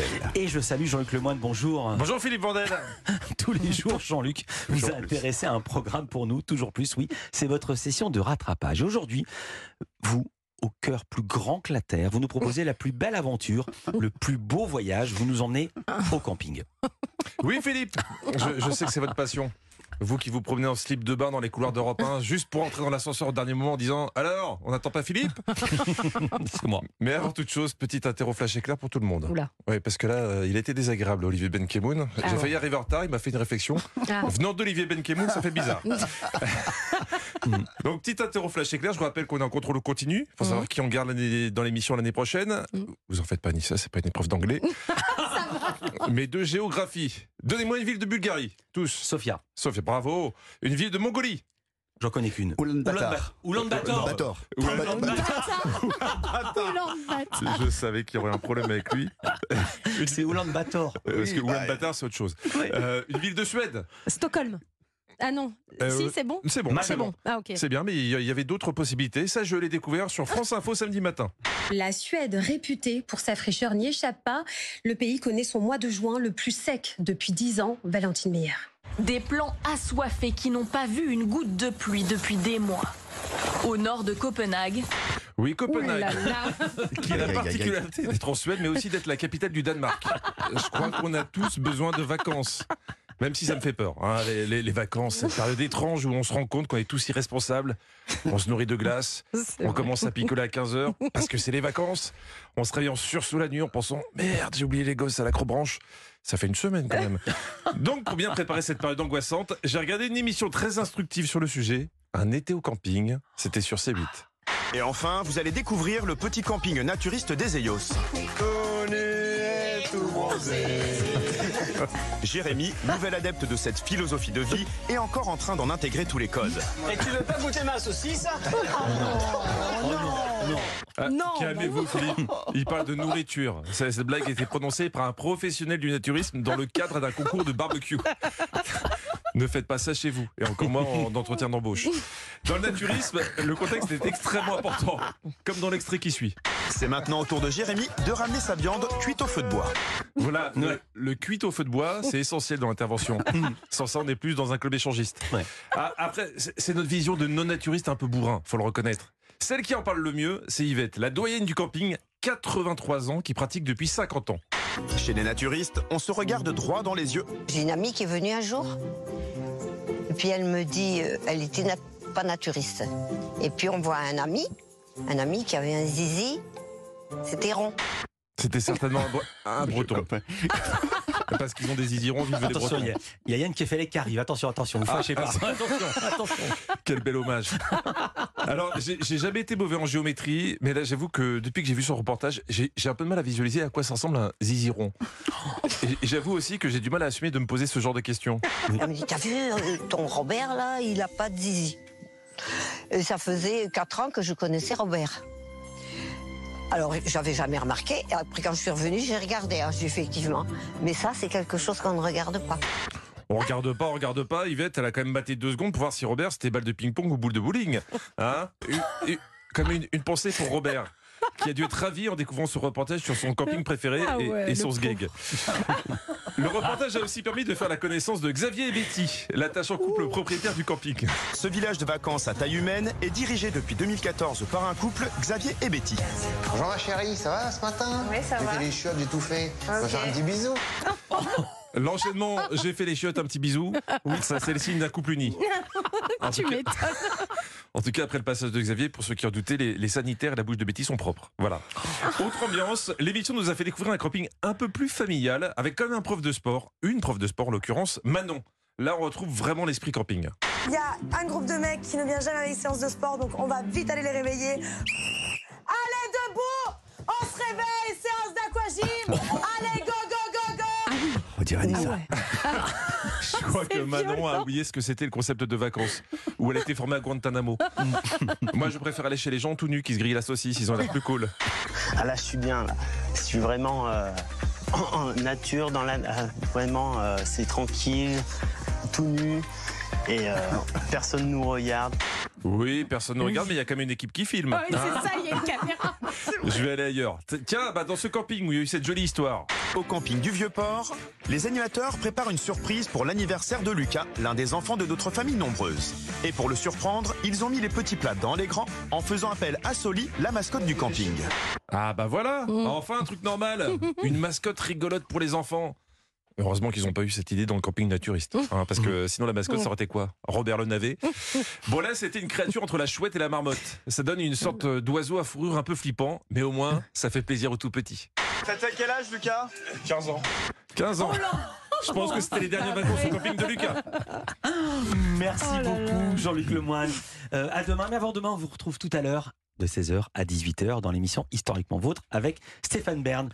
Vandel. Et je salue Jean-Luc Lemoyne, bonjour. Bonjour Philippe Vandel. Tous les jours, Jean-Luc, vous a intéressé à un programme pour nous, toujours plus, oui. C'est votre session de rattrapage. Aujourd'hui, vous, au cœur plus grand que la Terre, vous nous proposez la plus belle aventure, le plus beau voyage. Vous nous emmenez au camping. Oui Philippe, je, je sais que c'est votre passion. Vous qui vous promenez en slip de bain dans les couloirs d'Europe 1, juste pour entrer dans l'ascenseur au dernier moment en disant Alors, on n'attend pas Philippe? C'est moi. Mais avant toute chose, petit interro flash éclair pour tout le monde. Oula. Oui, parce que là, euh, il a été désagréable, Olivier Benkemoun. Ah J'ai failli arriver en retard, il m'a fait une réflexion. Ah. Venant d'Olivier Benkemoun, ça fait bizarre. Donc, petit interro flash éclair, je vous rappelle qu'on est en contrôle continu. Il faut savoir qui on garde dans l'émission l'année prochaine. Mhm. Vous en faites pas, Nissa, c'est pas une épreuve d'anglais. Mais de géographie. Donnez-moi une ville de Bulgarie, tous. Sophia, Sophie, bravo. Une ville de Mongolie. j'en connais qu'une. Oulan-Bator. Oulan-Bator. Bator. Je savais qu'il y aurait un problème avec lui. C'est Oulan-Bator. Euh, Parce que Oui, Ulaanbaatar, c'est autre chose. Euh, une ville de Suède. Stockholm. Ah non. Euh, si, c'est bon C'est bon, Mal- C'est bon. Ah ok. C'est bien, mais il y avait d'autres possibilités. Ça, je l'ai découvert sur France Info samedi matin. La Suède, réputée pour sa fraîcheur, n'y échappe pas. Le pays connaît son mois de juin le plus sec depuis 10 ans. Valentine Meyer. Des plants assoiffés qui n'ont pas vu une goutte de pluie depuis des mois. Au nord de Copenhague, Oui, Copenhague, là là. qui a la particularité d'être en Suède, mais aussi d'être la capitale du Danemark. Je crois qu'on a tous besoin de vacances. Même si ça me fait peur, hein, les, les- les vacances, cette période étrange où on se rend compte qu'on est tous irresponsables, on se nourrit de glace, on vrai. commence à picoler à 15h parce que c'est les vacances, on se réveille en sursaut la nuit en pensant merde, j'ai oublié les gosses à l'acrobranche. Ça fait une semaine quand même. Donc, pour bien préparer cette période angoissante, j'ai regardé une émission très instructive sur le sujet, Un été au camping, c'était sur C8. Et enfin, vous allez découvrir le petit camping naturiste des Eyos. Jérémy, nouvel adepte de cette philosophie de vie, est encore en train d'en intégrer tous les codes. Et tu veux pas goûter ma saucisse Ah, Non, Calmez-vous, Philippe. Il parle de nourriture. Cette cette blague a été prononcée par un professionnel du naturisme dans le cadre d'un concours de barbecue. Ne faites pas ça chez vous, et encore moins en entretien d'embauche. Dans le naturisme, le contexte est extrêmement important, comme dans l'extrait qui suit. C'est maintenant au tour de Jérémy de ramener sa viande cuite au feu de bois. Voilà, le, le cuit au feu de bois, c'est essentiel dans l'intervention. Sans ça, on est plus dans un club échangiste. Ouais. Ah, après, c'est notre vision de non-naturiste un peu bourrin, faut le reconnaître. Celle qui en parle le mieux, c'est Yvette, la doyenne du camping, 83 ans, qui pratique depuis 50 ans. Chez les naturistes, on se regarde droit dans les yeux. J'ai une amie qui est venue un jour. Et puis elle me dit, euh, elle était pas naturiste. Et puis on voit un ami, un ami qui avait un zizi. C'était rond. C'était certainement un, bre- un breton. Parce qu'ils ont des isirons, vive les Attention, il y, bretons. a- il y a Yann Kefelec qui arrive. Attention, attention, vous Ah, fâchez pas. attention. Attention. Quel bel hommage. Alors, j'ai jamais été mauvais en géométrie, mais là, j'avoue que depuis que j'ai vu son reportage, j'ai un peu de mal à visualiser à quoi ça ressemble un ziziron. Et et j'avoue aussi que j'ai du mal à assumer de me poser ce genre de questions. Elle me dit, t'as vu, euh, ton Robert là, il a pas de zizi. Et ça faisait quatre ans que je connaissais Robert. Alors, j'avais jamais remarqué. Après, quand je suis revenue, j'ai regardé, hein, j'ai effectivement. Mais ça, c'est quelque chose qu'on ne regarde pas. On regarde pas, on regarde pas. Yvette, elle a quand même batté deux secondes pour voir si Robert c'était balle de ping-pong ou boule de bowling. Hein Comme une pensée pour Robert. Qui a dû être ravi en découvrant ce reportage sur son camping préféré Ah et, ouais, et le son sgeg. Le reportage a aussi permis de faire la connaissance de Xavier et Betty, l'attachant couple propriétaire du camping. Ce village de vacances à taille humaine est dirigé depuis 2014 par un couple, Xavier et Betty. Bonjour ma chérie, ça va ce matin? Oui, ça J'ai va. fait les chiottes, j'ai tout fait. Faire un petit bisou. L'enchaînement, j'ai fait les chiottes, un petit bisou. Oui, ça c'est le signe d'un couple uni. Tu m'étonnes. en tout cas, après le passage de Xavier, pour ceux qui en doutaient, les, les sanitaires et la bouche de Betty sont propres. Voilà. Autre ambiance, l'émission nous a fait découvrir un camping un peu plus familial, avec quand même un prof de sport, une prof de sport en l'occurrence, Manon. Là, on retrouve vraiment l'esprit camping. Il y a un groupe de mecs qui ne vient jamais à les séances de sport, donc on va vite aller les réveiller. Allez, debout On se réveille, séance d'aquagym Allez, go, go, go, go On dirait Ah Anissa. ouais. Je crois que Manon a oublié ce que c'était le concept de vacances, où elle était formée à Guantanamo. Moi, je préfère aller chez les gens tout nus qui se grillent la saucisse, ils ont l'air plus cool. Ah là, je suis bien. Là. Je suis vraiment euh, en, en nature, dans la, euh, vraiment, euh, c'est tranquille, tout nu, et euh, personne nous regarde. Oui, personne ne regarde, mais il y a quand même une équipe qui filme. Ah oui, c'est ça, il y a une caméra. Je vais aller ailleurs. Tiens, bah, dans ce camping où il y a eu cette jolie histoire. Au camping du Vieux-Port, les animateurs préparent une surprise pour l'anniversaire de Lucas, l'un des enfants de notre famille nombreuse. Et pour le surprendre, ils ont mis les petits plats dans les grands en faisant appel à Soli, la mascotte du camping. Ah bah voilà, enfin un truc normal. Une mascotte rigolote pour les enfants. Heureusement qu'ils n'ont pas eu cette idée dans le camping naturiste. hein, parce que sinon la mascotte ça aurait été quoi? Robert le navet. Bon là c'était une créature entre la chouette et la marmotte. Ça donne une sorte d'oiseau à fourrure un peu flippant, mais au moins ça fait plaisir aux tout petits. T'as quel âge, Lucas? 15 ans. 15 ans. Je pense que c'était les dernières vacances au camping de Lucas. Merci Oh beaucoup, Jean-Luc Lemoine. Euh, à demain, mais avant demain, on vous retrouve tout à l'heure de 16h à 18h dans l'émission Historiquement Vôtre avec Stéphane Bern.